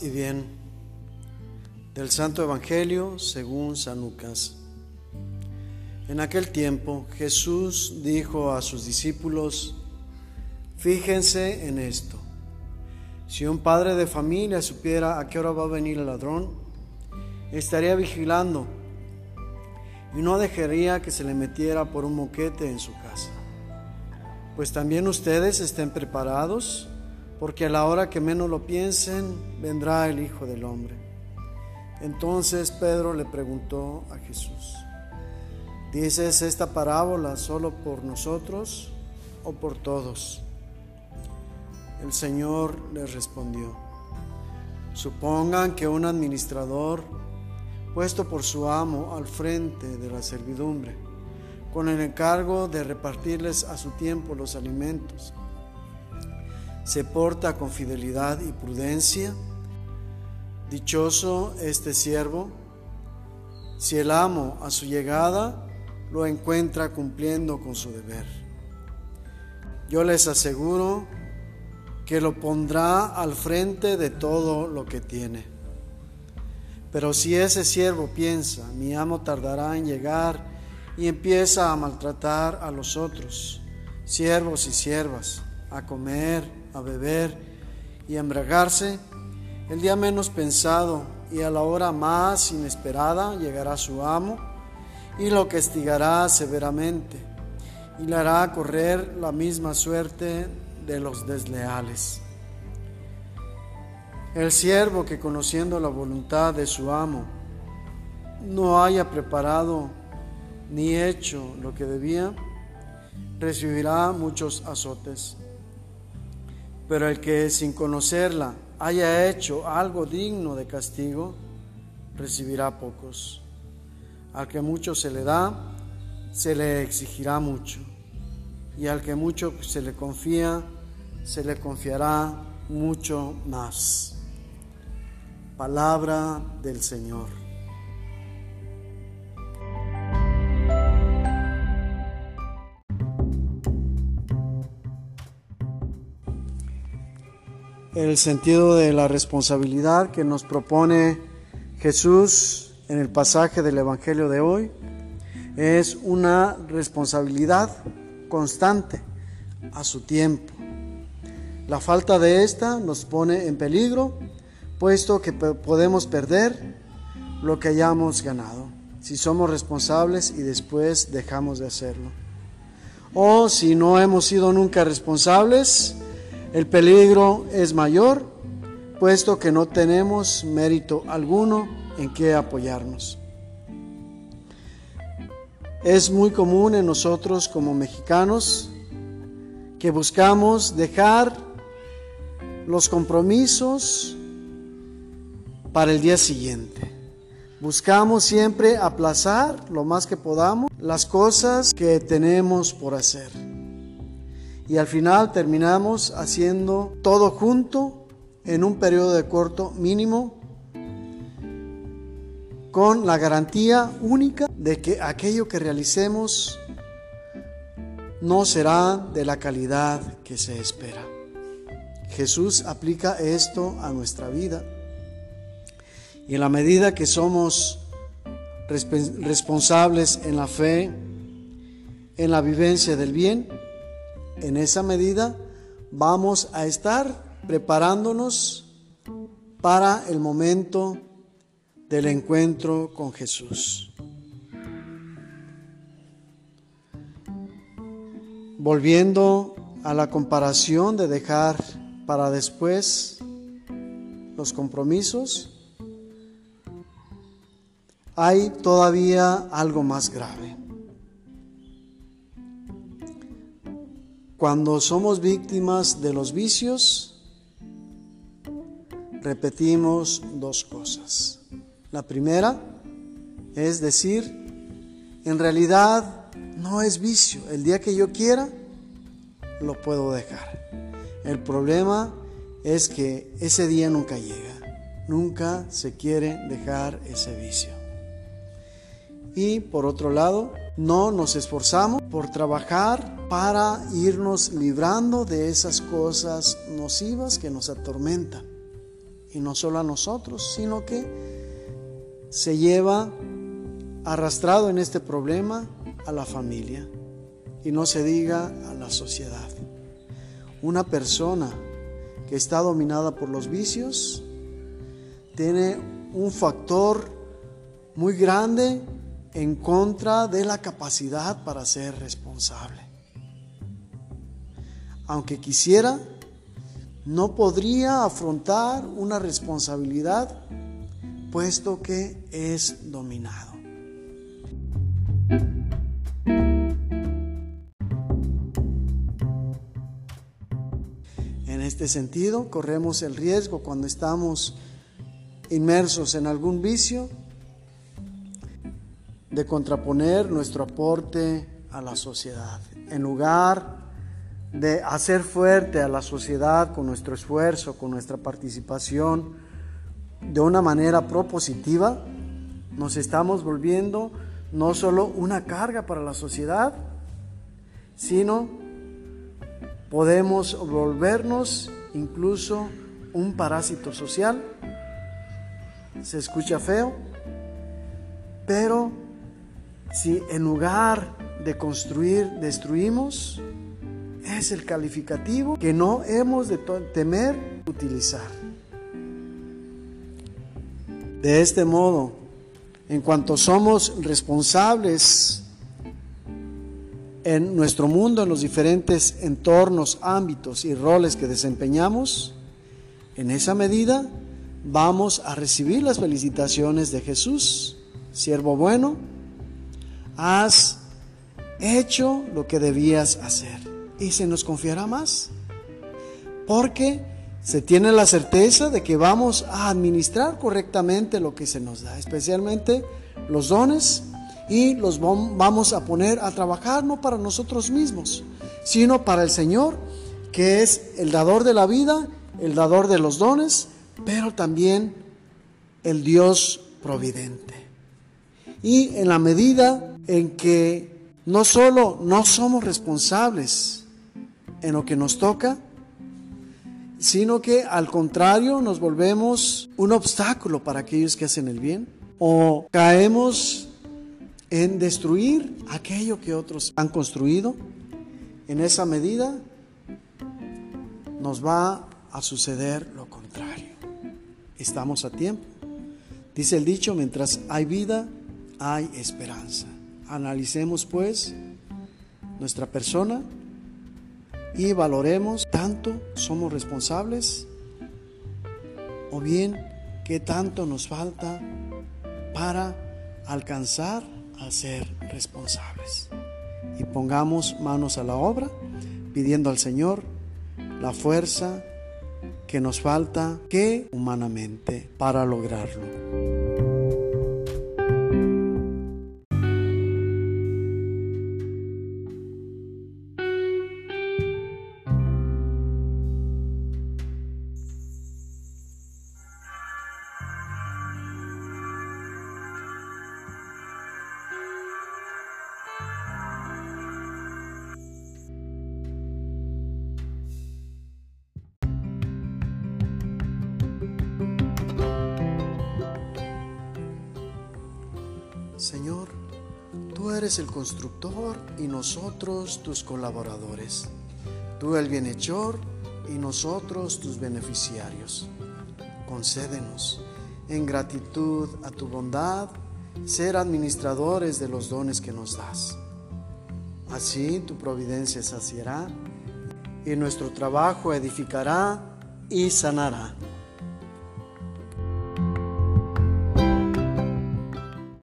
Y bien del Santo Evangelio según San Lucas. En aquel tiempo Jesús dijo a sus discípulos, fíjense en esto, si un padre de familia supiera a qué hora va a venir el ladrón, estaría vigilando y no dejaría que se le metiera por un moquete en su casa. Pues también ustedes estén preparados porque a la hora que menos lo piensen, vendrá el Hijo del Hombre. Entonces Pedro le preguntó a Jesús, ¿dices esta parábola solo por nosotros o por todos? El Señor les respondió, supongan que un administrador, puesto por su amo al frente de la servidumbre, con el encargo de repartirles a su tiempo los alimentos, se porta con fidelidad y prudencia. Dichoso este siervo, si el amo a su llegada lo encuentra cumpliendo con su deber. Yo les aseguro que lo pondrá al frente de todo lo que tiene. Pero si ese siervo piensa, mi amo tardará en llegar y empieza a maltratar a los otros, siervos y siervas, a comer, a beber y a embriagarse, el día menos pensado y a la hora más inesperada llegará su amo y lo castigará severamente y le hará correr la misma suerte de los desleales. El siervo que conociendo la voluntad de su amo no haya preparado ni hecho lo que debía, recibirá muchos azotes. Pero el que sin conocerla haya hecho algo digno de castigo, recibirá pocos. Al que mucho se le da, se le exigirá mucho. Y al que mucho se le confía, se le confiará mucho más. Palabra del Señor. El sentido de la responsabilidad que nos propone Jesús en el pasaje del Evangelio de hoy es una responsabilidad constante a su tiempo. La falta de esta nos pone en peligro, puesto que podemos perder lo que hayamos ganado si somos responsables y después dejamos de hacerlo. O si no hemos sido nunca responsables, el peligro es mayor, puesto que no tenemos mérito alguno en que apoyarnos. Es muy común en nosotros como mexicanos que buscamos dejar los compromisos para el día siguiente. Buscamos siempre aplazar lo más que podamos las cosas que tenemos por hacer y al final terminamos haciendo todo junto en un periodo de corto mínimo con la garantía única de que aquello que realicemos no será de la calidad que se espera. Jesús aplica esto a nuestra vida y en la medida que somos responsables en la fe, en la vivencia del bien, en esa medida vamos a estar preparándonos para el momento del encuentro con Jesús. Volviendo a la comparación de dejar para después los compromisos, hay todavía algo más grave. Cuando somos víctimas de los vicios, repetimos dos cosas. La primera es decir, en realidad no es vicio. El día que yo quiera, lo puedo dejar. El problema es que ese día nunca llega. Nunca se quiere dejar ese vicio. Y por otro lado, no nos esforzamos por trabajar para irnos librando de esas cosas nocivas que nos atormentan. y no solo a nosotros, sino que se lleva arrastrado en este problema a la familia y no se diga a la sociedad. Una persona que está dominada por los vicios tiene un factor muy grande en contra de la capacidad para ser responsable. Aunque quisiera, no podría afrontar una responsabilidad puesto que es dominado. En este sentido, corremos el riesgo cuando estamos inmersos en algún vicio de contraponer nuestro aporte a la sociedad. En lugar de hacer fuerte a la sociedad con nuestro esfuerzo, con nuestra participación, de una manera propositiva, nos estamos volviendo no solo una carga para la sociedad, sino podemos volvernos incluso un parásito social. Se escucha feo, pero si en lugar de construir destruimos, es el calificativo que no hemos de temer utilizar. De este modo, en cuanto somos responsables en nuestro mundo, en los diferentes entornos, ámbitos y roles que desempeñamos, en esa medida vamos a recibir las felicitaciones de Jesús, siervo bueno, has hecho lo que debías hacer y se nos confiará más. Porque se tiene la certeza de que vamos a administrar correctamente lo que se nos da, especialmente los dones y los vamos a poner a trabajar no para nosotros mismos, sino para el Señor, que es el dador de la vida, el dador de los dones, pero también el Dios providente. Y en la medida en que no solo no somos responsables en lo que nos toca, sino que al contrario nos volvemos un obstáculo para aquellos que hacen el bien o caemos en destruir aquello que otros han construido. En esa medida nos va a suceder lo contrario. Estamos a tiempo. Dice el dicho, mientras hay vida, hay esperanza. Analicemos pues nuestra persona y valoremos tanto somos responsables o bien qué tanto nos falta para alcanzar a ser responsables. Y pongamos manos a la obra pidiendo al Señor la fuerza que nos falta que humanamente para lograrlo. Señor, tú eres el constructor y nosotros tus colaboradores. Tú el bienhechor y nosotros tus beneficiarios. Concédenos, en gratitud a tu bondad, ser administradores de los dones que nos das. Así tu providencia saciará y nuestro trabajo edificará y sanará.